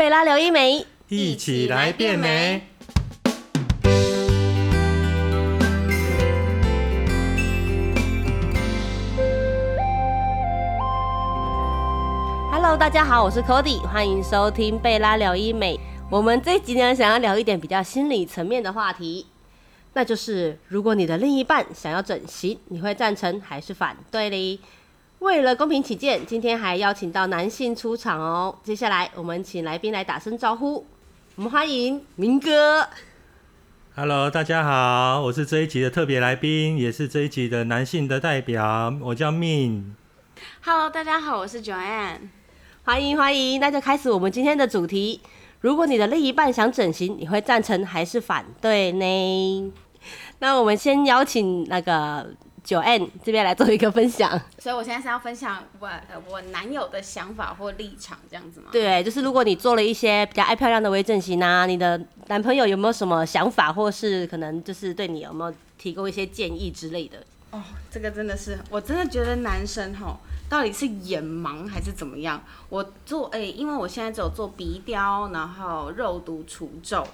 贝拉刘一美，一起来变美。Hello，大家好，我是 Cody，欢迎收听贝拉聊医美。我们这一集呢，想要聊一点比较心理层面的话题，那就是如果你的另一半想要整形，你会赞成还是反对嘞？为了公平起见，今天还邀请到男性出场哦。接下来我们请来宾来打声招呼，我们欢迎明哥。Hello，大家好，我是这一集的特别来宾，也是这一集的男性的代表，我叫 Min。Hello，大家好，我是 Joanne。欢迎欢迎，那就开始我们今天的主题。如果你的另一半想整形，你会赞成还是反对呢？那我们先邀请那个九 N 这边来做一个分享。所以我现在是要分享我呃我男友的想法或立场这样子吗？对，就是如果你做了一些比较爱漂亮的微整形啊，你的男朋友有没有什么想法，或是可能就是对你有没有提供一些建议之类的？哦，这个真的是，我真的觉得男生吼，到底是眼盲还是怎么样？我做哎、因为我现在只有做鼻雕，然后肉毒除皱，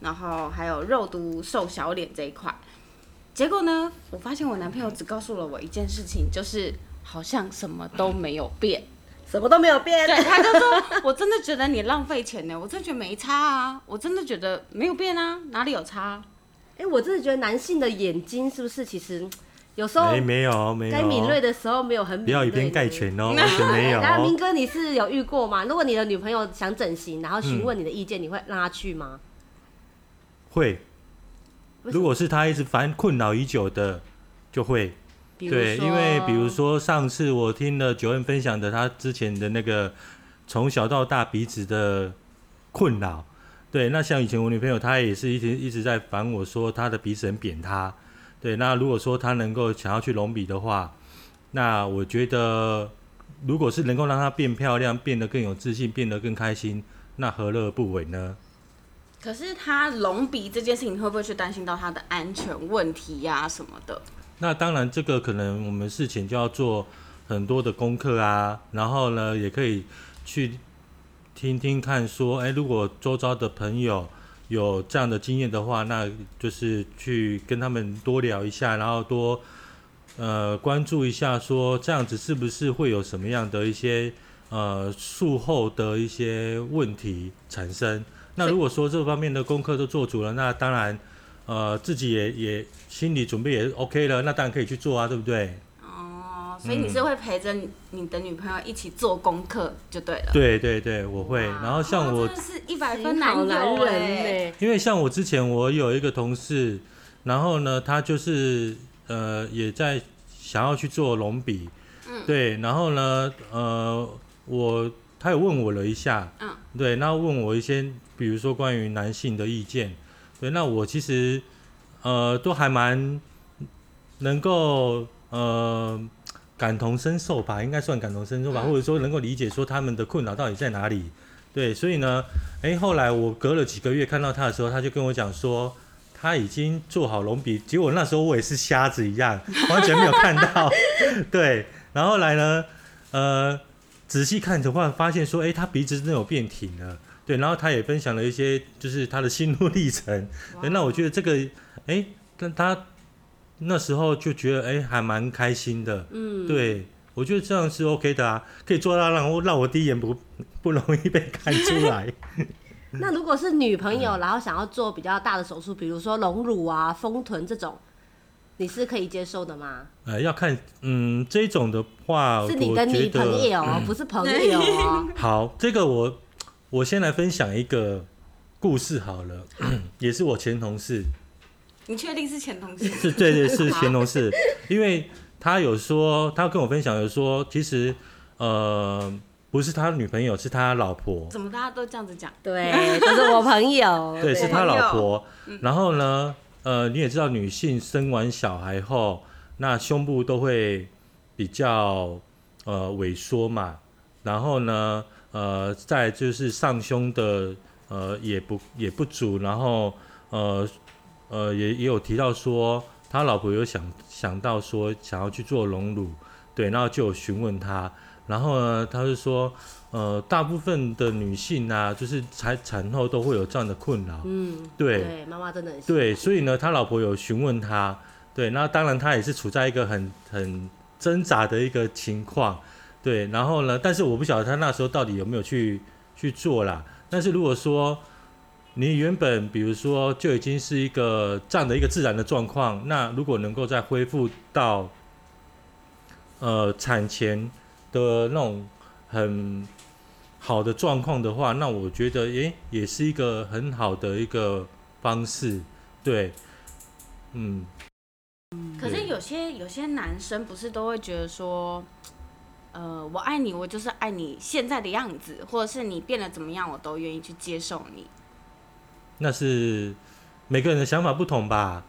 然后还有肉毒瘦小脸这一块。结果呢，我发现我男朋友只告诉了我一件事情，就是好像什么都没有变。什么都没有变。对，他就说，我真的觉得你浪费钱呢，我真的觉得没差啊，我真的觉得没有变啊，哪里有差？哎、我真的觉得男性的眼睛是不是其实有时候哎、没有没有，该敏锐的时候没有很敏锐不要以偏概全哦，完全没有。然后明哥，你是有遇过吗？如果你的女朋友想整形，然后询问你的意见，你会让她去吗？会，如果是他一直烦困扰已久的，就会。对，因为比如说上次我听了九恩分享的他之前的那个从小到大鼻子的困扰，对，那像以前我女朋友她也是一直一直在烦我说她的鼻子很扁塌，对，那如果说她能够想要去隆鼻的话，那我觉得如果是能够让她变漂亮、变得更有自信、变得更开心，那何乐而不为呢？可是他隆鼻这件事情，会不会去担心到他的安全问题呀、什么的？那当然，这个可能我们事前就要做很多的功课啊，然后呢，也可以去听听看，说，哎，如果周遭的朋友有这样的经验的话，那就是去跟他们多聊一下，然后多呃关注一下，说这样子是不是会有什么样的一些呃术后的一些问题产生？那如果说这方面的功课都做足了，那当然。呃，自己也也心理准备也 OK 了，那当然可以去做啊，对不对？哦，所以你是会陪着你你的女朋友一起做功课就对了。对对对，我会。然后像我哇真的是一百分男友人哎、因为像我之前我有一个同事，然后呢，他就是呃也在想要去做隆鼻，嗯对，然后呢，呃，我他有问我了一下，嗯，对，那问我一些比如说关于男性的意见，对，那我其实呃都还蛮能够呃感同身受吧，应该算感同身受吧，嗯或者说能够理解说他们的困扰到底在哪里。对，所以呢，哎，后来我隔了几个月看到他的时候，他就跟我讲说，他已经做好隆鼻，结果那时候我也是瞎子一样，完全没有看到。对，然后后来呢，呃，仔细看的话，发现说，哎，他鼻子真的有变挺了。对，然后他也分享了一些就是他的心路历程。对，那我觉得这个，哎，但他那时候就觉得，哎，还蛮开心的。嗯，对，我觉得这样是 OK 的啊，可以做到让我让我第一眼不不容易被看出来。那如果是女朋友，然后想要做比较大的手术，比如说隆乳啊、丰臀这种，你是可以接受的吗？呃，要看，嗯，这种的话，是你的女朋友哦，不是朋友哦。好，这个我我先来分享一个故事好了，也是我前同事，你确定是前同事？是对对是 前同事，因为他有说，他跟我分享有说，其实呃不是他女朋友，是他老婆，怎么大家都这样子讲？对，这是我朋友。对，是他老婆。然后呢，呃，你也知道，女性生完小孩后，那胸部都会比较呃萎缩嘛。然后呢，呃，再就是上胸的呃也不也不足，然后呃呃也也有提到说，他老婆有想想到说想要去做隆乳，对，然后就有询问他。然后呢，他就说，呃，大部分的女性啊，就是产产后都会有这样的困扰，嗯，对。对，妈妈真的很对，所以呢，他老婆有询问他，对，那当然他也是处在一个很很挣扎的一个情况，对，然后呢，但是我不晓得他那时候到底有没有去去做啦。但是如果说你原本比如说就已经是一个这样的一个自然的状况，那如果能够再恢复到呃产前的那种很好的状况的话，那我觉得诶也是一个很好的一个方式，对，嗯，可是有些有些男生不是都会觉得说，呃，我爱你，我就是爱你现在的样子，或者是你变得怎么样，我都愿意去接受你。那是每个人的想法不同吧。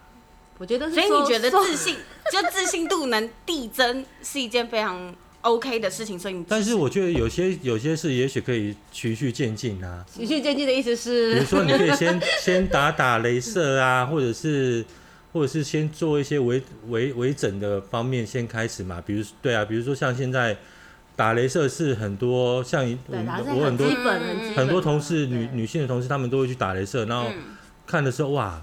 我觉得是所以你觉得自信，就自信度能递增是一件非常 OK 的事情，所以你但是我觉得有些有些事也许可以循序渐进啊，循序渐进的意思是比如，说你可以先先打打镭射啊，或者是或者是先做一些微微微整的方面先开始嘛。比如对啊，比如说像现在打镭射是很多像我很多基本很很多同事女女性的同事，他们都会去打镭射，然后嗯看的时候哇，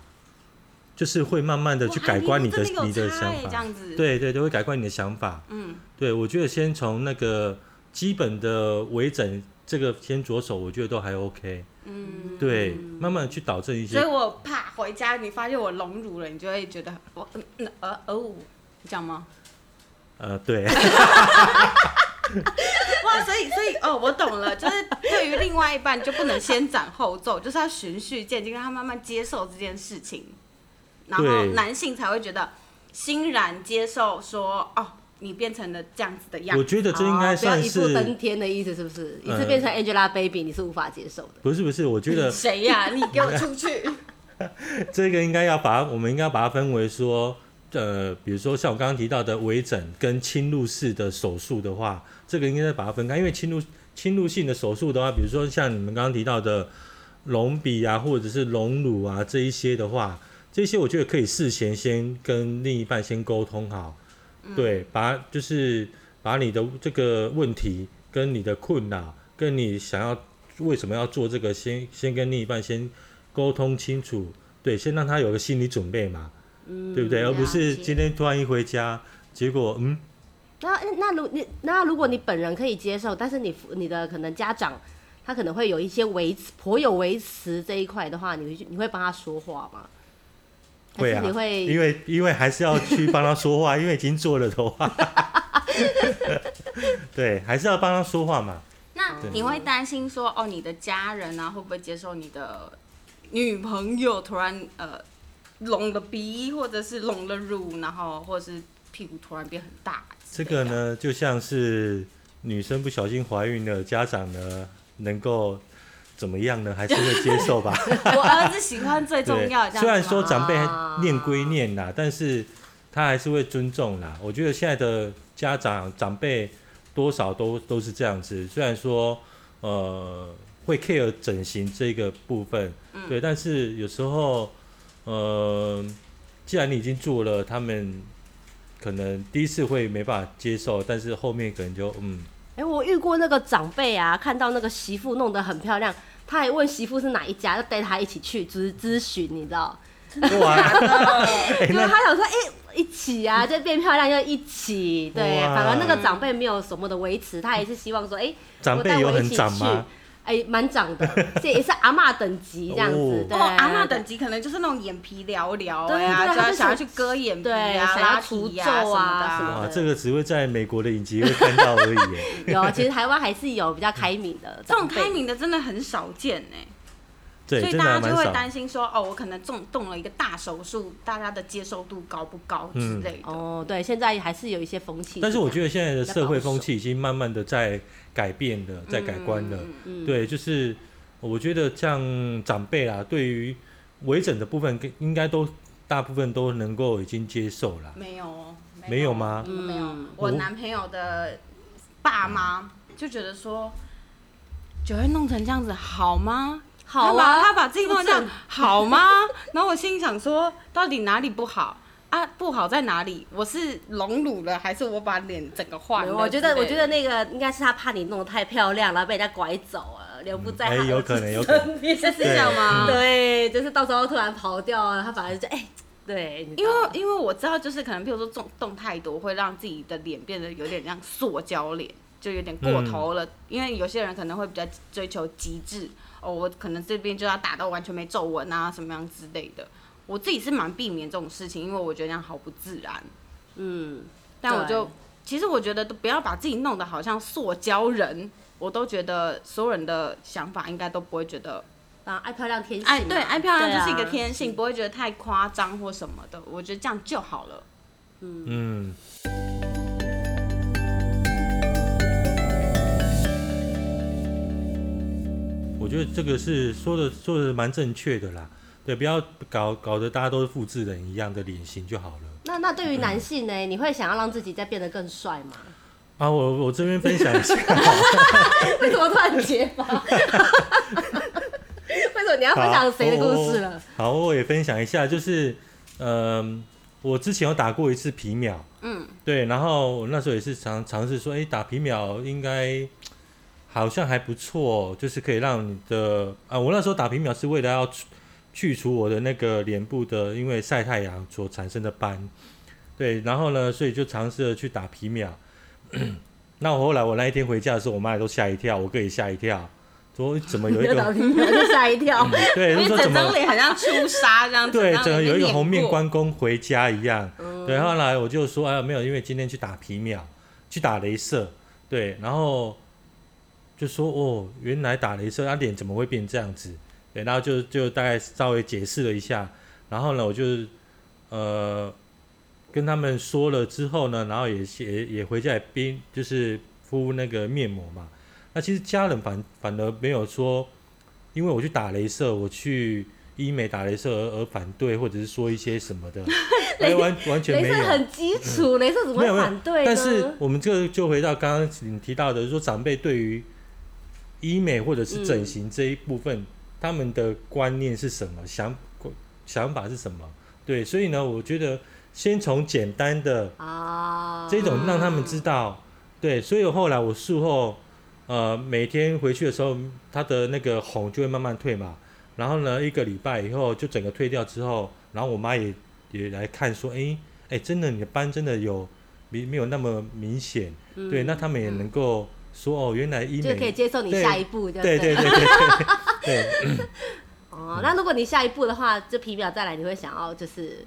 就是会慢慢的去改观你的哇你的想法，对对，都会改观你的想法。嗯，对，我觉得先从那个基本的微整这个先着手，我觉得都还 OK。嗯，对，慢慢地去导正一些所以。我怕回家你发现我隆乳了，你就会觉得我嗯嗯呃哦，你讲吗？呃，对，哇，所以所以哦，我懂了，就是对于另外一半就不能先斩后奏，就是要循序渐进，让他慢慢接受这件事情，然后男性才会觉得欣然接受说哦，你变成了这样子的样子。我觉得这应该哦不要一步登天的意思，是不是？一次呃变成 Angelababy，你是无法接受的。不是不是？我觉得 谁呀、你给我出去！这个应该要把我们应该把它分为说，呃，比如说像我刚刚提到的微整跟侵入式的手术的话，这个应该把它分开，因为侵入侵入性的手术的话，比如说像你们刚刚提到的隆鼻啊，或者是隆乳啊这一些的话，这些我觉得可以事前先跟另一半先沟通好，对，把就是把你的这个问题跟你的困扰，跟你想要为什么要做这个，先先跟另一半先沟通清楚，对，先让他有个心理准备嘛，嗯对不对？而不是今天突然一回家，结果嗯，那那如你那如果你本人可以接受，但是你你的可能家长他可能会有一些维持颇有维持这一块的话，你会去你会帮他说话吗？还会啊你，会因为因为还是要去帮他说话，因为已经做了的话，对，还是要帮他说话嘛。那你会担心说哦，你的家人啊会不会接受你的女朋友突然呃隆了鼻，或者是隆了乳，然后或者是屁股突然变很大？这个？呢，就像是女生不小心怀孕了，家长呢能够怎么样呢？还是会接受吧。我儿子喜欢最重要虽然说长辈啊念归念啦，但是他还是会尊重啦。我觉得现在的家长长辈多少都都是这样子，虽然说呃会 care 整形这个部分，嗯对，但是有时候呃，既然你已经做了，他们可能第一次会没办法接受，但是后面可能就嗯，哎、我遇过那个长辈啊，看到那个媳妇弄得很漂亮，他还问媳妇是哪一家，要带他一起去咨咨询，你知道？哇，哎就是他想说，哎、一起啊，就变漂亮就一起，对，反而那个长辈没有什么的维持，他也是希望说，哎、长辈有很长吗？？哎，蛮长的，这也是阿嬷等级这样子哦，阿嬷等级可能就是那种眼皮聊聊对呀，对他就是想要去割眼皮啊、拉想要除皱啊什么这个只会在美国的影集会看到而已耶。有，其实台湾还是有比较开明的 这种开明的真的很少见呢。对，所以大家就会。担心说，哦，我可能动动了一个大手术，大家的接受度高不高之嗯类的。哦，对，现在还是有一些风气，但是我觉得现在的社会风气已经慢慢的在改变了，在改观了。嗯嗯，对，就是我觉得像长辈啦，对于微整的部分，跟应该都大部分都能够已经接受了。没有哦，没有吗嗯没有嗯。我男朋友的爸妈就觉得说，九月弄成这样子好吗？好啊，他把自己弄成这样 好吗？然后我心里想说，到底哪里不好？啊，不好在哪里？我是隆乳了，还是我把脸整个换了？我觉得，我觉得那个应该是他怕你弄得太漂亮，然后被人家拐走了，留不在他哎有可能有可能身边 是这样吗？对，就是到时候突然跑掉了，他反而就哎、对，因为因为我知道，就是可能，譬如说动动太多，会让自己的脸变得有点像塑胶脸，就有点过头了。因为有些人可能会比较追求极致，哦，我可能这边就要打到完全没皱纹啊，什么样之类的。我自己是蛮避免这种事情，因为我觉得那样好不自然。嗯，但我就其实我觉得都不要把自己弄得好像塑胶人，我都觉得所有人的想法应该都不会觉得啊，爱漂亮天性对爱漂亮就是一个天性，不会觉得太夸张或什么的。我觉得这样就好了。嗯，我觉得这个是说的说的蛮正确的啦。对，不要搞搞得大家都是复制人一样的脸型就好了。那那对于男性呢，你会想要让自己再变得更帅吗？啊，我我这边分享一下，为什么突然结巴？为什么你要分享谁的故事了？好，我也分享一下，就是，嗯、我之前有打过一次皮秒，嗯，对，然后我那时候也是尝尝试说，哎、打皮秒应该好像还不错，就是可以让你的啊，我那时候打皮秒是为了要去去除我的那个脸部的因为晒太阳所产生的斑，对，然后呢，所以就尝试了去打皮秒。那我后来我那一天回家的时候，我妈也都吓一跳，我哥也吓一跳，说怎么有一 个皮秒就吓一跳。对，就说怎么整张脸好像出痧这样子，对，整个有一个红面。关公回家一样。嗯对，后来我就说，哎，没有，因为今天去打皮秒，去打镭射，对，然后就说，哦，原来打镭射，他脸怎么会变这样子？对，然后就就大概稍微解释了一下，然后呢，我就呃跟他们说了之后呢，然后也也也回家也边就是敷那个面膜嘛。那其实家人反反而没有说，因为我去打镭射，我去医美打镭射而而反对，或者是说一些什么的，哎，完完全没有。镭射很基础，镭射怎么会没有反对？但是我们这个就回到刚刚你提到的，说长辈对于医美或者是整形这一部分，他们的观念是什么，想想法是什么？对，所以呢，我觉得先从简单的啊，这种让他们知道，对，所以后来我术后，呃，每天回去的时候，他的那个红就会慢慢退嘛，然后呢，一个礼拜以后就整个退掉之后，然后我妈也也来看说，哎哎，真的你的斑真的有没没有那么明显，嗯对，那他们也能够说哦，原来医就可以美，接受你对下一步，对对？对对对。哦，那如果你下一步的话，就皮表再来，你会想要就是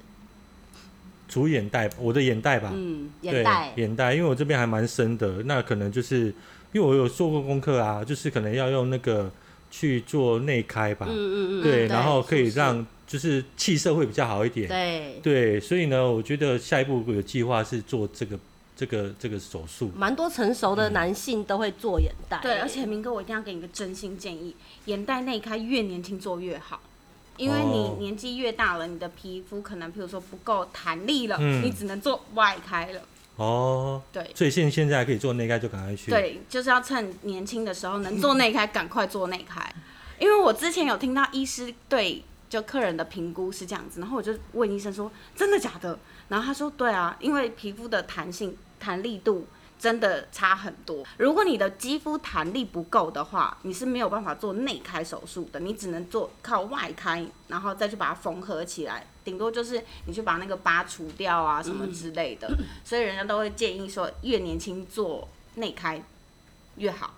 除眼袋，我的眼袋吧，嗯眼袋，眼袋，因为我这边还蛮深的，那可能就是因为我有做过功课啊，就是可能要用那个去做内开吧，嗯嗯嗯，对，然后可以让就是气色会比较好一点，对。对，所以呢，我觉得下一步有计划是做这个这个这个手术，蛮多成熟的男性都会做眼袋，对，而且明哥，我一定要给你一个真心建议，眼袋内开越年轻做越好。因为你哦年纪越大了，你的皮肤可能，譬如说不够弹力了，嗯你只能做外开了。哦，对所以现现在可以做内开就赶快去，，对，就是要趁年轻的时候能做内开，赶快做内开。因为我之前有听到医师对就客人的评估是这样子，然后我就问医生说：“真的假的？”然后他说：“对啊，因为皮肤的弹性、弹力度真的差很多。如果你的肌肤弹力不够的话，你是没有办法做内开手术的，你只能做靠外开，然后再去把它缝合起来，顶多就是你去把那个疤除掉啊什么之类的。所以人家都会建议说，越年轻做内开越好。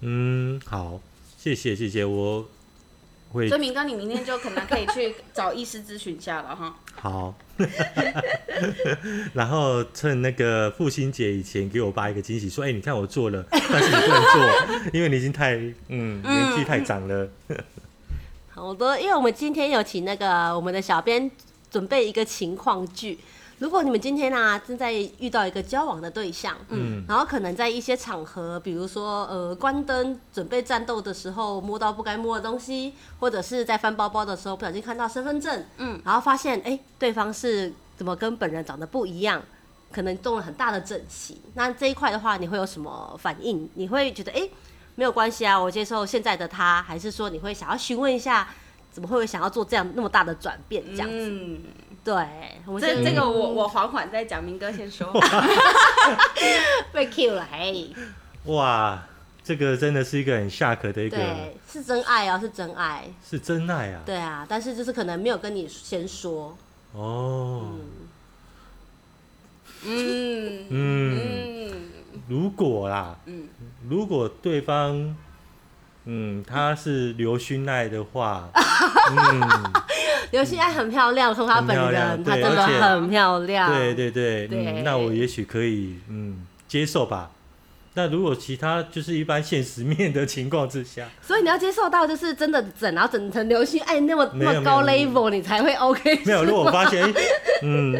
嗯，好，谢谢谢谢，我会所以明哥，你明天就可能可以去找医师咨询一下了哈。好，然后趁那个父亲节以前给我爸一个惊喜，说：“哎、你看我做了，但是你不能做，因为你已经太嗯年纪太长了。好的，因为我们今天有请那个我们的小编准备一个情况剧。如果你们今天啊正在遇到一个交往的对象，嗯然后可能在一些场合，比如说呃关灯准备战斗的时候摸到不该摸的东西，或者是在翻包包的时候不小心看到身份证，嗯，然后发现哎、对方是怎么跟本人长得不一样，可能动了很大的整形，那这一块的话你会有什么反应？你会觉得哎、没有关系啊，我接受现在的他，还是说你会想要询问一下怎么会想要做这样那么大的转变？这样子，嗯，对，我们这这个我我缓缓再讲，明哥先说。被 Q 了，嘿，哇，这个真的是一个很下课的一个，对，是真爱啊，是真爱，是真爱啊。对啊，但是就是可能没有跟你先说，哦，嗯。嗯，嗯。如果啦，嗯，如果对方，嗯，他是刘勋爱的话，嗯，刘勋爱很漂亮，从她本人，她真的对而且很漂亮，对对对，嗯，那我也许可以，嗯，接受吧。那如果其他就是一般现实面的情况之下，所以你要接受到就是真的整，然后整成流星爱那么那么高 level，你才会 OK。没有，如果我发现，哎嗯，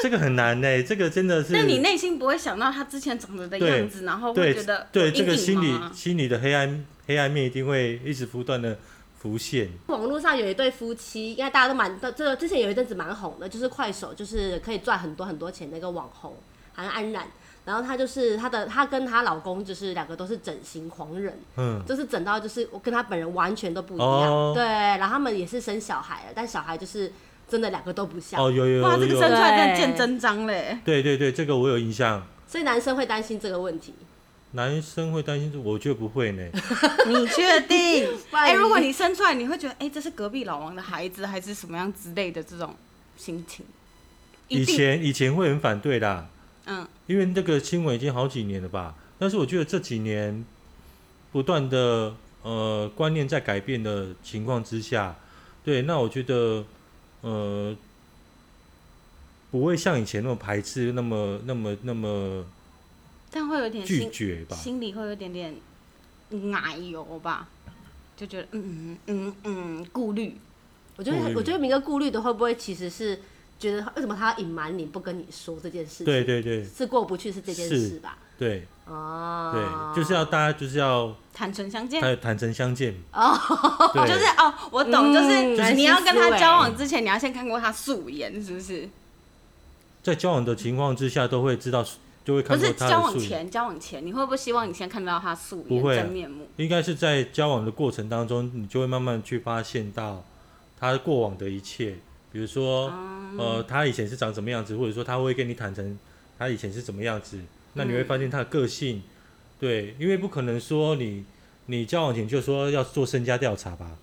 这个很难呢，这个真的是，那你内心不会想到他之前长得的样子，然后会对觉得对这个心理心理的黑暗黑暗面一定会一直不断的浮现。网络上有一对夫妻，应该大家都蛮这个之前有一阵子蛮红的，就是快手，就是可以赚很多很多钱的一个网红，好像安然。然后她就是她的，她跟她老公就是两个都是整形狂人，嗯，就是整到就是我跟她本人完全都不一样。哦对，然后他们也是生小孩了，但小孩就是真的两个都不像，哦，有有哇，有有这个生出来真的对见真章嘞。对对对，这个我有印象。所以男生会担心这个问题。男生会担心这，我觉得不会呢。你确定？哎、一如果你生出来，你会觉得，哎、这是隔壁老王的孩子，还是什么样之类的这种心情？以，前以前会很反对啦，嗯，因为这个新闻已经好几年了吧。但是我觉得这几年不断的呃观念在改变的情况之下，对，那我觉得呃不会像以前那么排斥，那么那么那么但会有点拒吧。心里会有点点奶油吧，就觉得嗯嗯嗯顾虑。我觉得我觉得明哥顾虑的会不会其实是觉得为什么他要隐瞒你不跟你说这件事情？对对对是过不去是这件事吧？对哦，对，就是要大家就是要坦诚相见，坦坦诚相见。哦，就是哦，我懂，就是嗯就是你要跟他交往之前，你要先看过他素颜，是不是？在交往的情况之下，都会知道，就会不看过是交他的素颜。往前，交往前，你会不会希望你先看到他素颜真面目？应该是在交往的过程当中，你就会慢慢去发现到他过往的一切，比如说，嗯呃，他以前是长什么样子，或者说他会跟你坦诚他以前是怎么样子，那你会发现他的个性，对，因为不可能说你你交往前就说要做身家调查吧，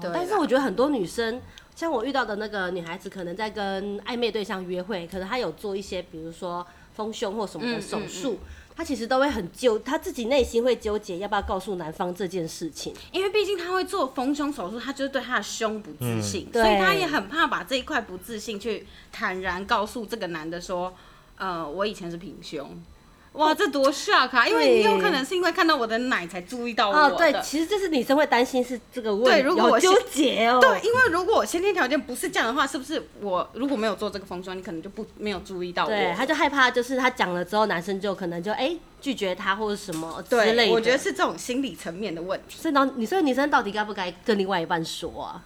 对但是我觉得很多女生，像我遇到的那个女孩子，可能在跟暧昧对象约会，可能她有做一些，比如说丰胸或什么的嗯手术，她其实都会很纠，她自己内心会纠结要不要告诉男方这件事情。因为毕竟他会做丰胸手术，他就是对他的胸不自信，嗯所以他也很怕把这一块不自信去坦然告诉这个男的说，呃，我以前是平胸。哇，这多 shock 啊！因为你有可能是因为看到我的奶才注意到我的。哦，对，其实这是女生会担心是这个问题，对如果我有纠结哦，对，因为如果我先天条件不是这样的话，是不是我如果没有做这个封装，你可能就不没有注意到我？对，他就害怕，就是他讲了之后，男生就可能就哎、拒绝他或者什么之类，的。我觉得是这种心理层面的问题。所以呢，你所以女生到底该不该跟另外一半说啊？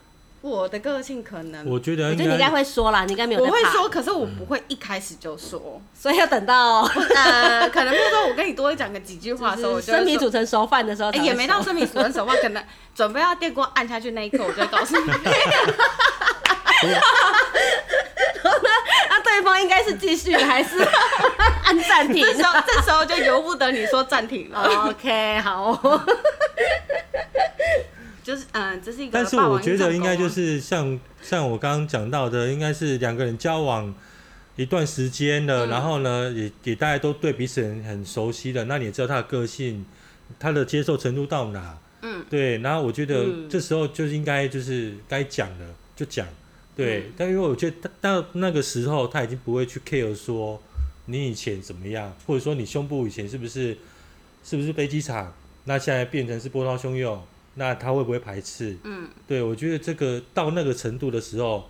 我的个性可能我觉得应我觉得你应该该会说啦，你应该没有在，我会说，可是我不会一开始就说。所以要等到呃，可能比如说我跟你多讲个几句话的时候，我就会说生米煮成熟饭的时候才哎、会说、也没到生米煮成熟饭，可能 准备要电锅按下去那一刻，我就会告诉你。那对方应该是继续还是按暂停这时候，这时候就由不得你说暂停了。？OK，好，就是，嗯、这是一个。但是我觉得应该就是像像我刚刚讲到的，应该是两个人交往一段时间了，嗯。然后呢，也也大家都对彼此很很熟悉了，那你也知道他的个性，他的接受程度到哪，嗯，对，然后我觉得嗯。这时候就应该就是该讲的就讲，对，嗯。但因为我觉得到那个时候他已经不会去 care 说你以前怎么样，或者说你胸部以前是不是是不是飞机场，那现在变成是波涛汹涌，那他会不会排斥？嗯，对，我觉得这个到那个程度的时候，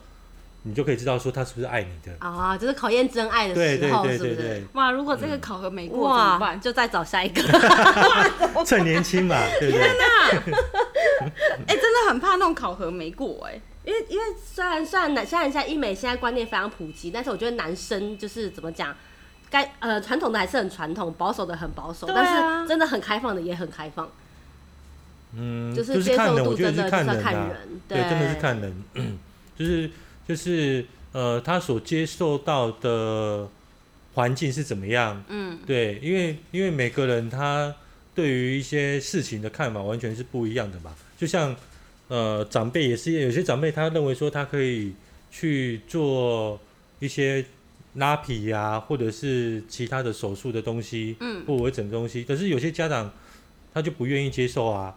你就可以知道说他是不是爱你的。啊，就是考验真爱的对对时候，是不是对对对？，哇，如果这个考核没过怎么，办？就再找下一个。趁年轻嘛，对不对？哎、真的很怕那种考核没过、哎，因为因为虽然虽然男虽然现在医美现在观念非常普及，但是我觉得男生就是怎么讲，该呃传统的还是很传统，保守的很保守，啊但是真的很开放的也很开放。嗯，就就是接受看人，我觉得度真的是看人啊，看人，对，真的是看人，就是就是呃，他所接受到的环境是怎么样，嗯，对，因为因为每个人他对于一些事情的看法完全是不一样的嘛，就像呃长辈也是，有些长辈他认为说他可以去做一些拉皮呀、或者是其他的手术的东西，嗯。或微整东西，可是有些家长他就不愿意接受啊，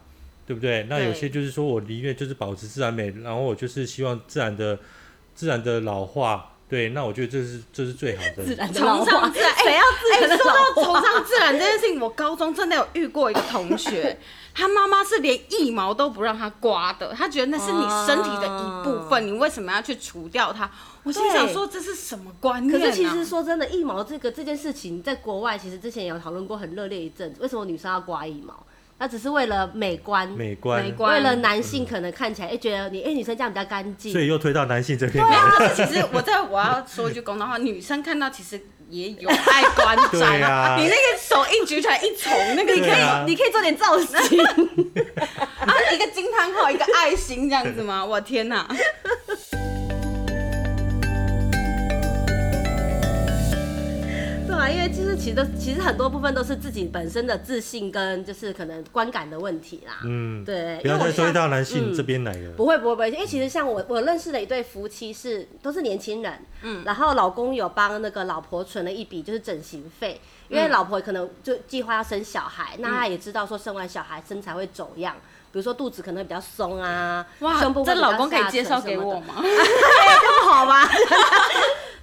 对不对？那有些就是说我宁愿就是保持自然美，然后我就是希望自然的自然的老化，对，那我觉得这是这是最好的。自然的老崇化尚自然，哎谁要自哎、然的说老化？到崇尚自然这件事情，我高中真的有遇过一个同学，他妈妈是连腋毛都不让他刮的，他觉得那是你身体的一部分，你为什么要去除掉它？我心想说这是什么观念、啊？可是其实说真的，腋毛这个这件事情，在国外其实之前有讨论过很热烈一阵子，为什么女生要刮腋毛？那只是为了美观，美观，美观为了男性可能看起来，哎、觉得你哎、女生这样比较干净所，以又推到男性这边没有，来。可是其实我在我要说一句公道话，女生看到其实也有爱观对瞻啊你那个手一举起来一重，那个你可以啊你可以做点造型。啊，一个金汤号，一个爱心这样子吗？我天哪！对啊，因为就是其实其实很多部分都是自己本身的自信跟就是可能观感的问题啦。嗯，对，不要再推因为我像到男性嗯这边来了。不会不会不会，因为其实像我我认识的一对夫妻是都是年轻人，嗯，然后老公有帮那个老婆存了一笔就是整形费，因为老婆可能就计划要生小孩，那他也知道说生完小孩身材会走样，比如说肚子可能会比较松啊，胸部会比较这老公可以介绍给我吗？不好吗？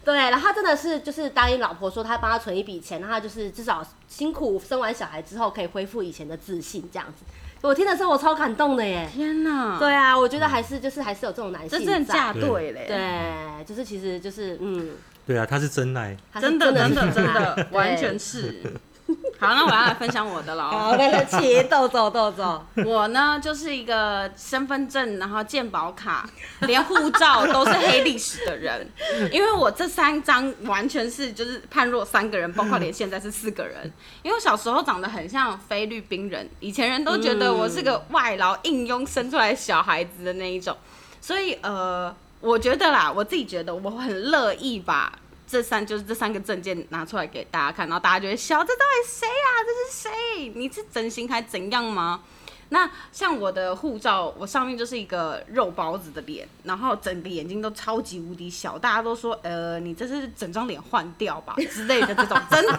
对，然后他真的是就是答应老婆说他帮他存一笔钱，然后他就是至少辛苦生完小孩之后可以恢复以前的自信这样子。我听的时候我超感动的耶。天哪！对啊，我觉得还是就是还是有这种男性，这真的嫁对嘞。对，就是其实就是嗯，对啊，他是真爱。真的真的真的 完全是。好，那我要来分享我的了。好，来来，起豆豆豆豆，我呢就是一个身份证，然后健保卡，连护照都是黑历史的人。因为我这三张完全是就是判若三个人，包括连现在是四个人。因为我小时候长得很像菲律宾人，以前人都觉得我是个外劳应佣生出来的小孩子的那一种，所以呃，我觉得啦，我自己觉得我很乐意把。这三就是这三个证件拿出来给大家看，然后大家就会笑，这到底谁啊？这是谁？你是整形还怎样吗？那像我的护照，我上面就是一个肉包子的脸，然后整个眼睛都超级无敌小，大家都说，呃，你这是整张脸换掉吧 之类的这种，真的，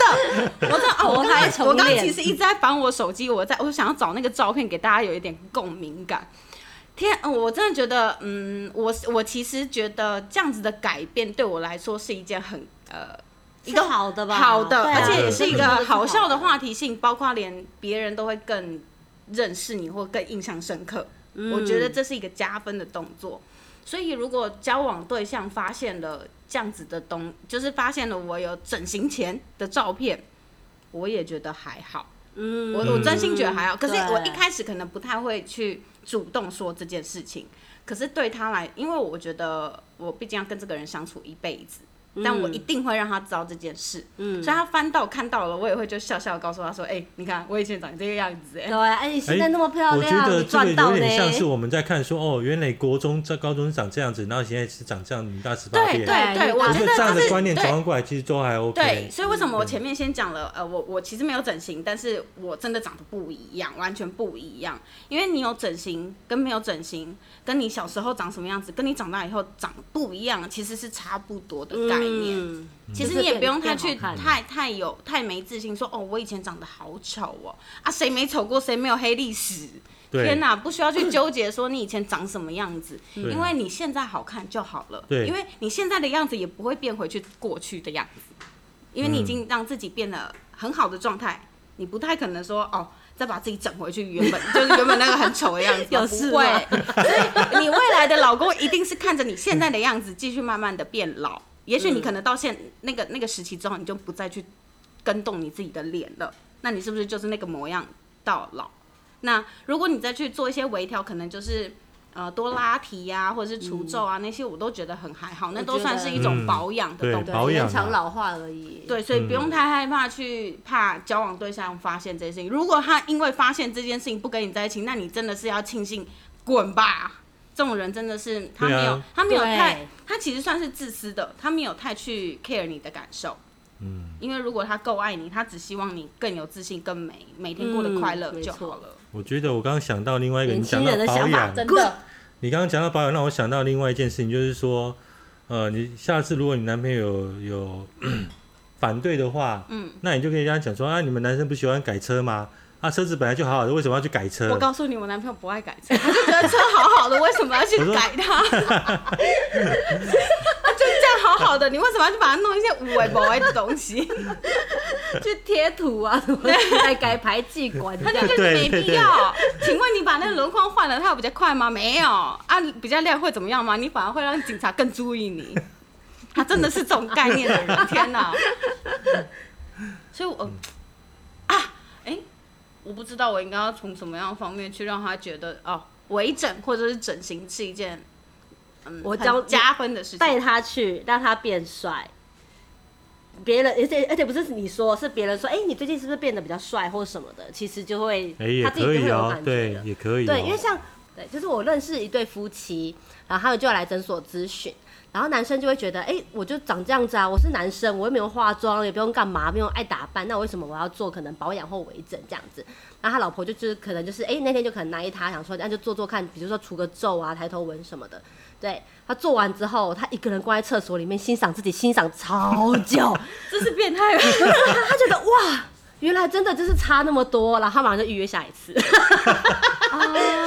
我真的哦，我刚我刚刚其实一直在翻我手机，我在我想要找那个照片给大家有一点共鸣感。天，呃我真的觉得，嗯，我我其实觉得这样子的改变对我来说是一件很呃一个好的吧？好的，啊而且也是一个好笑的话。话题性，包括连别人都会更认识你或更印象深刻。嗯我觉得这是一个加分的动作。所以如果交往对象发现了这样子的东，就是发现了我有整形前的照片，我也觉得还好。嗯。我我真心觉得还好，可是我一开始可能不太会去主动说这件事情，可是对他来，因为我觉得我毕竟要跟这个人相处一辈子，但我一定会让他知道这件事，嗯所以他翻到看到了，我也会就笑笑告诉他说，哎、你看我以前长这个样子、哎，对，哎，你现在那么漂我觉亮，你得这个赚到呢有点。像是我们在看说，哦，原来国中在高中长这样子，然后现在是长这样，你大十八对变。对对，我我我觉得这样的观念转换过来，其实都还 OK。对，所以为什么我前面先讲了，呃，我我其实没有整形，但是我真的长得不一样，完全不一样。因为你有整形跟没有整形，跟你小时候长什么样子，跟你长大以后长不一样，其实是差不多的概念。嗯其实你也不用太去太太有太没自信，说哦，我以前长得好丑哦，啊，谁没丑过，谁没有黑历史？天哪，不需要去纠结说你以前长什么样子，因为你现在好看就好了。对因为你现在的样子也不会变回去过去的样子，因为你已经让自己变得很好的状态，你不太可能说哦。再把自己整回去，原本就是原本那个很丑的样子，有不会。所以你未来的老公一定是看着你现在的样子，继续慢慢的变老。也许你可能到现那个那个时期之后，你就不再去跟动你自己的脸了，那你是不是就是那个模样到老？那如果你再去做一些微调，可能就是呃多拉提呀、或者是除皱啊、那些，我都觉得很还好，那都算是一种保养的对动作。对，保养啊延长老化而已。对，所以不用嗯太害怕去怕交往对象发现这件事情。如果他因为发现这件事情不跟你在一起，那你真的是要庆幸滚吧。这种人真的是他没有，啊他没有太，他其实算是自私的，他没有太去 care 你的感受。嗯，因为如果他够爱你，他只希望你更有自信、更美，每天过得快乐就好了。我觉得我刚刚想到另外一个，你讲到保养，真的，你刚刚讲到保养，让我想到另外一件事情，就是说，呃，你下次如果你男朋友有有 反对的话，嗯，那你就可以跟他讲说，啊，你们男生不喜欢改车吗？啊，车子本来就好好的，为什么要去改车？我告诉你，我男朋友不爱改车，他就觉得车好好的，为什么要去改它？他就是这样好好的，你为什么要去把它弄一些无为不为的东西？去贴图啊，什么来改排气管，他就觉得没必要。请问你把那个轮框换了，它有比较快吗？没有啊，比较亮会怎么样吗？你反而会让警察更注意你。他真的是这种概念的人，天哪！所以我，我不知道我应该要从什么样方面去让他觉得哦，微整或者是整形是一件嗯我教加分的事情。带他去，让他变帅。别人，而且而且不是你说，是别人说，哎、你最近是不是变得比较帅或什么的？其实就会，哎、也他自己就会可以哦有感，觉对了，也可以、哦。对，因为像对，就是我认识一对夫妻，然后他们就来诊所咨询，然后男生就会觉得，哎、我就长这样子啊，我是男生，我又没有化妆，也不用干嘛，不用爱打扮，那为什么我要做可能保养或微整这样子？然后他老婆就就是可能就是，哎、那天就可能拿一他想说，那就做做看，比如说除个皱啊、抬头纹什么的。对他做完之后，他一个人关在厕所里面欣赏自己，欣赏超久，这是变态吗？他他觉得哇。原来真的就是差那么多，然后他马上就预约下一次。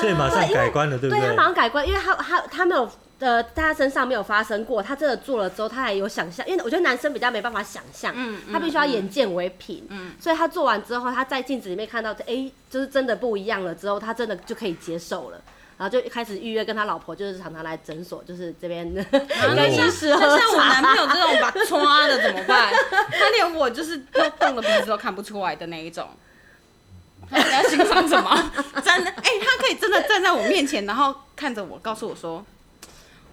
所以马上改观了，对不对他对？马上改观，因为他他他没有呃，在他身上没有发生过，他真的做了之后，他还有想象，因为我觉得男生比较没办法想象，嗯嗯他必须要眼见为凭，嗯所以他做完之后，他在镜子里面看到，哎、就是真的不一样了之后，他真的就可以接受了。然后就开始预约跟他老婆，就是常常来诊所，就是这边啊 跟那像医师喝那像我。男朋友这种把抓的怎么办？他连我就是都动了鼻子都看不出来的那一种。他你要欣赏什么？真的，哎、他可以真的站在我面前，然后看着我，告诉我说：“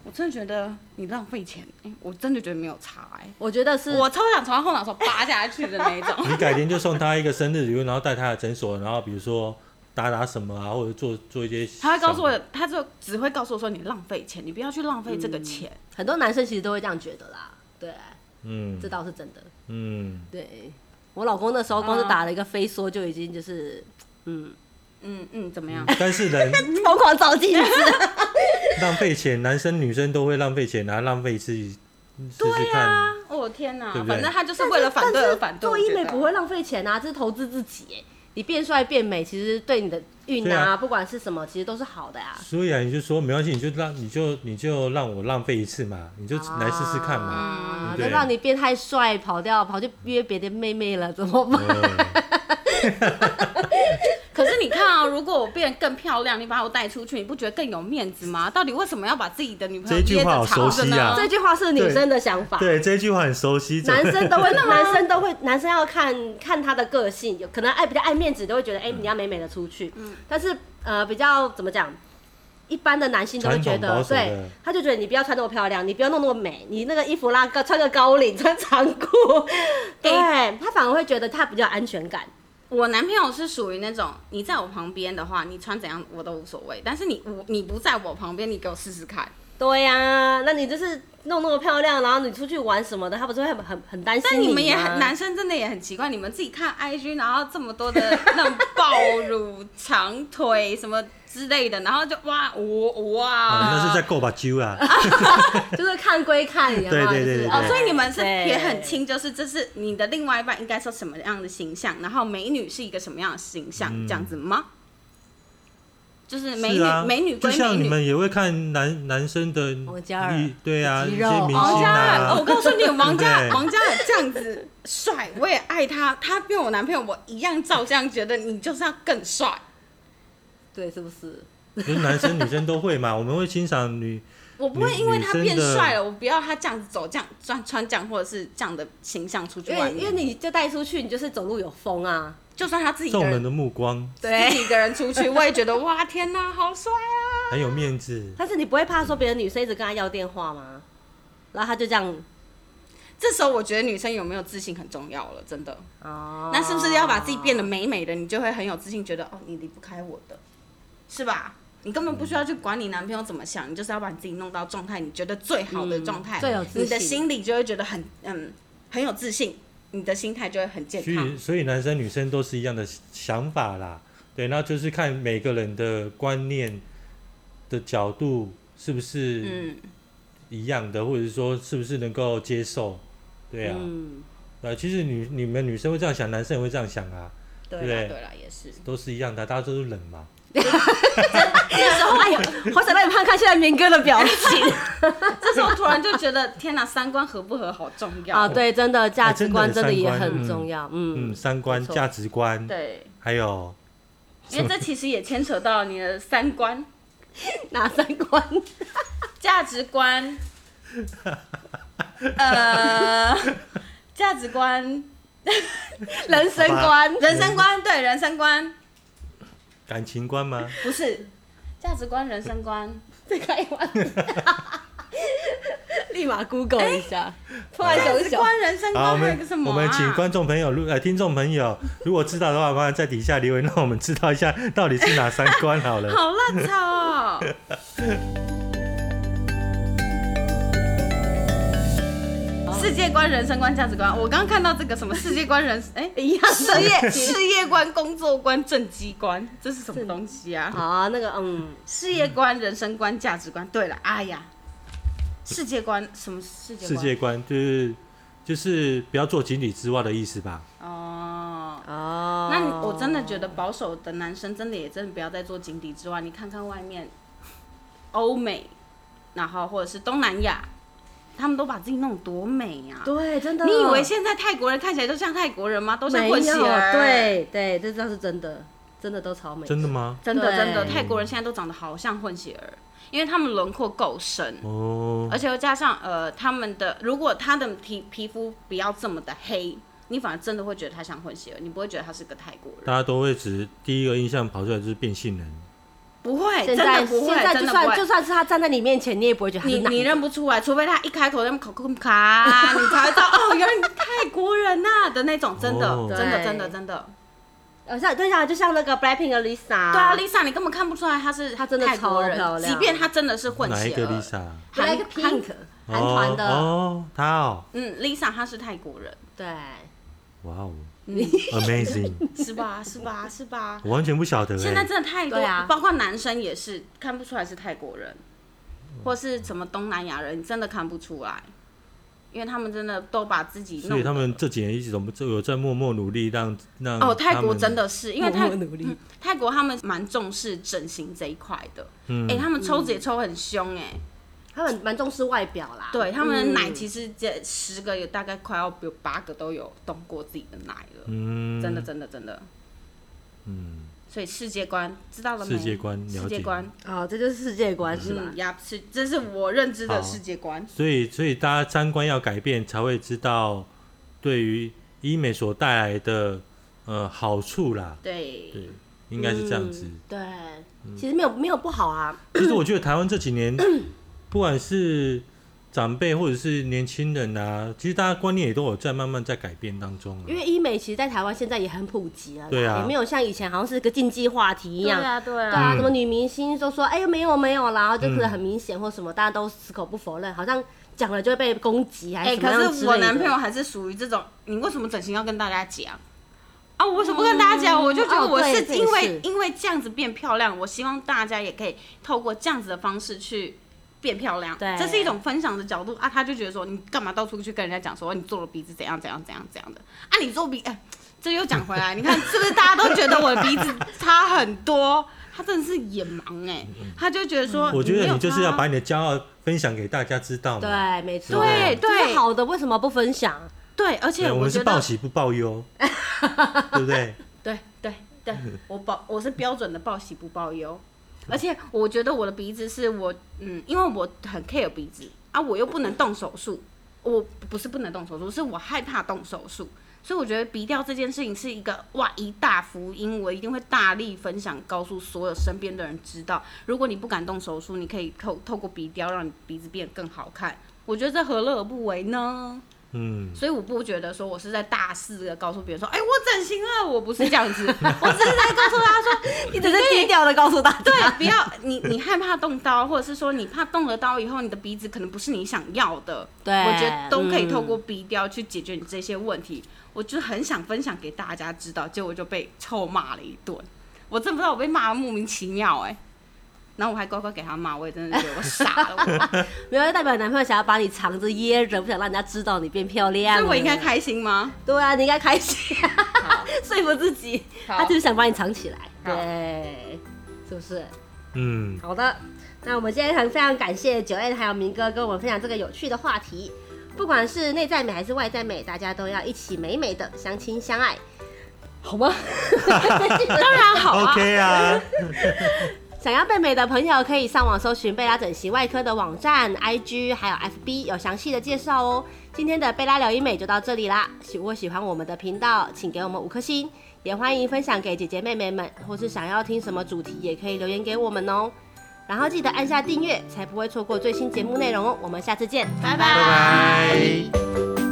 我真的觉得你浪费钱。哎、我真的觉得没有差、哎，我觉得是我超想从他后脑勺扒下去的那一种。你改天就送他一个生日礼物，然后带他的诊所，然后比如说打打什么啊，或者做做一些。他会告诉我，他就只会告诉我说：“你浪费钱，你不要去浪费这个钱。很多男生其实都会这样觉得啦，对，嗯这倒是真的。嗯，对我老公那时候光是打了一个飞梭就已经就是，嗯，嗯嗯，怎么样？但是人 疯狂照镜子。浪费钱，男生女生都会浪费钱，然后浪费一次试试看。啊！我、天哪对，不对反正他就是为了反对而反对。做我觉得医美不会浪费钱啊，这是投资自己耶。你变帅变美，其实对你的运啊，对啊不管是什么，其实都是好的呀。所以啊，你就说没关系，你就让你就你就让我浪费一次嘛，你就来试试看嘛。啊，对不对那让你变太帅，跑掉跑去约别的妹妹了，怎么办？你看啊，如果我变得更漂亮，你把我带出去，你不觉得更有面子吗？到底为什么要把自己的女朋友这句掖着话好熟藏着呢？悉啊这句话是女生的想法。对，这句话很熟悉。男生都会，男生都会，男生要看看他的个性，有可能爱比较爱面子，都会觉得，哎、你要美美的出去。嗯但是呃，比较怎么讲，一般的男性都会觉得，对，他就觉得你不要穿那么漂亮，你不要弄那么美，你那个衣服拉高，穿个高领，穿长裤，对他反而会觉得他比较安全感。我男朋友是属于那种，你在我旁边的话，你穿怎样我都无所谓，但是你我你不在我旁边，你给我试试看。对呀、那你就是弄那么漂亮，然后你出去玩什么的，他不是会很很很担心但你们也很，男生真的也很奇怪，你们自己看 IG，然后这么多的那种 暴乳、长腿什么之类的，然后就哇哇那是在够把揪啊。就是看归看，有没有对对对哦，所以你们是也很清，就是这是你的另外一半应该是什么样的形象，然后美女是一个什么样的形象，嗯这样子吗？就是美女、是啊，美女归就像。你们也会看男男生的王嘉尔对啊，一些明王星嘉尔，哦我啊，告诉你，王嘉对王嘉尔这样子帅，我也爱他。他变我男朋友我一样照相，觉得你就是要更帅。对，是不是？就是男生女生都会嘛，我们会欣赏女 我不会因为他变帅了，我不要他这样子走，这样穿穿这样或者是这样的形象出去外因为因为。你就带出去，你就是走路有风啊。就算他自己众人的目光。对自己一个人出去，我也觉得哇天哪，好帅啊！很有面子。但是你不会怕说别的女生一直跟他要电话吗？然后他就这样这时候我觉得女生有没有自信很重要了，真的。哦，那是不是要把自己变得美美的，你就会很有自信，觉得哦，你离不开我的，是吧？你根本不需要去管你男朋友怎么想，你就是要把你自己弄到状态，你觉得最好的状态，嗯最有自信你的心里就会觉得很嗯很有自信，你的心态就会很健康所康以，。所以男生女生都是一样的想法啦。对，那就是看每个人的观念的角度是不是嗯，一样的，或者是说是不是能够接受。对啊，嗯，呃，其实女你们女生会这样想，男生也会这样想啊，对对啦对啦，也是。都是一样的，大家都是人嘛。这时候哎呀，好想让你看看现在明哥的表情这时候突然就觉得，天哪，三观合不合好重要。啊！对，真的价值观哎真的也很重要，嗯嗯，三观、价值观，对，还有因为这其实也牵扯到你的三观、哪三观？价值观，呃，价值观、人生观，人生观，对，人生观感情观吗？不是价值观、人生观。再看一碗，立马 Google 一下，突然想想，价值观、人生好，我观还有们个什么、啊？我们请观众朋友，如呃听众朋友，如果知道的话，麻烦在底下留言，让我们知道一下到底是哪三关好了。好烂草哦！世界观、人生观、价值观，我刚刚看到这个什么世界观、人 哎、一样事业 事业观、工作观、政绩观，这是什么东西啊？好啊，那个嗯，事业观、人生观、价值观。对了，哎呀，世界观什么世界观？世界观就是就是不要做井底之蛙的意思吧？哦。哦，那我真的觉得保守的男生真的也真的不要再做井底之蛙。你看看外面，欧美，然后或者是东南亚，他们都把自己弄多美呀、对，真的，你以为现在泰国人看起来都像泰国人吗？都像混血？儿。，对对，这倒是真的，真的都超美，真的吗？真的真的，泰国人现在都长得好像混血儿，因为他们轮廓够深。哦而，且又加上呃，他们的如果他的皮皮肤不要这么的黑，你反而真的会觉得他像混血儿，你不会觉得他是个泰国人。大家都会只第一个印象跑出来就是变性人。不会，现在真的不会，现在真的不会。就算就。算是他站在你面前，你也不会觉得他是你你认不出来，除非他一开口那么口空卡，你才会知道哦，原来你是泰国人呐、的那种，真的，哦真的，真的，真的。呃，像对像就像那个 Blackpink 的 Lisa，对啊，Lisa，你根本看不出来她是她真的泰国人超漂亮。即便她真的是混血哪一个血儿。Lisa？韩 Blackpink 韩团的，哦，他哦，嗯，Lisa 她是泰国人，对，哇哦。嗯，，Amazing，是吧？是吧？是吧？我完全不晓得现在哎。真的太多，对啊包括男生也是看不出来是泰国人，或是什么东南亚人，你真的看不出来，因为他们真的都把自己弄。所以他们这几年一直怎么有在默默努力让让哦，泰国真的是因为泰默默努力，泰国他们蛮重视整形这一块的，嗯哎、他们抽脂也抽很凶哎、他们蛮重视外表啦，对他们的奶嗯其实这十个有大概快要有八个都有动过自己的奶了，嗯。真的真的真的，嗯。所以世界观知道了没？世界观了解。世界观，哦，这就是世界观是吧？嗯。呀，是这是我认知的世界观。所以所以大家三观要改变才会知道对于医美所带来的呃好处啦，对，对，应该是这样子。嗯对，其实没有没有不好啊，其实我觉得台湾这几年，不管是长辈或者是年轻人啊，其实大家观念也都有在慢慢在改变当中、啊。因为医美其实，在台湾现在也很普及了，对啊也没有像以前好像是个禁忌话题一样。对啊，对啊对啊，嗯什么女明星都说，哎呦没有没有啦，然后就是很明显或什么，大家都矢口不否认，好像讲了就会被攻击还哎、是什么样可是我男朋友还是属于这种，你为什么整形要跟大家讲？啊，我为什么不跟大家讲？我就觉得哦我是因为、是因为这样子变漂亮，我希望大家也可以透过这样子的方式去变漂亮。对这是一种分享的角度啊。他就觉得说，你干嘛到处去跟人家讲说你做了鼻子怎样怎样怎样怎样的啊？你做鼻，哎、这又讲回来，你看是不是大家都觉得我的鼻子差很多？他真的是眼盲哎、他就觉得说，我觉得你就是要把你的骄傲分享给大家知道嘛。对，没错，对这是对好的，为什么不分享？对，而且对，我们是报喜不报忧，对不对？对对对，我报我是标准的报喜不报忧，而且我觉得我的鼻子是我嗯，因为我很 care 鼻子啊，我又不能动手术，我不是不能动手术，是我害怕动手术，所以我觉得鼻调这件事情是一个哇一大福音，我一定会大力分享，告诉所有身边的人知道。如果你不敢动手术，你可以透透过鼻雕让你鼻子变得更好看。我觉得这何乐而不为呢？嗯，所以我不觉得说我是在大肆的告诉别人说，哎、我整形了，我不是这样子，我只是在告诉大家说，你只是低调的告诉大家，对，不要你你害怕动刀，或者是说你怕动了刀以后，你的鼻子可能不是你想要的，对我觉得都可以透过嗯鼻雕去解决你这些问题。我就很想分享给大家知道，结果就被臭骂了一顿。我真不知道我被骂的莫名其妙哎、然后我还乖乖给他骂，我也真的觉得我傻了我，没有代表男朋友想要把你藏着掖着，不想让人家知道你变漂亮了。所以我应该开心吗？对啊，你应该开心，啊说服自己，他就是想把你藏起来，好对，是不是？嗯，好的，那我们今天很非常感谢九 N 还有明哥跟我们分享这个有趣的话题。不管是内在美还是外在美，大家都要一起美美的相亲相爱，好吗？当然好啊。OK 啊，想要变美的朋友，可以上网搜寻贝拉整形外科的网站、IG 还有 FB，有详细的介绍哦。今天的贝拉聊医美就到这里啦。如果喜欢我们的频道，请给我们五颗星，也欢迎分享给姐姐妹妹们，或是想要听什么主题，也可以留言给我们哦。然后记得按下订阅，才不会错过最新节目内容哦。我们下次见，拜拜拜。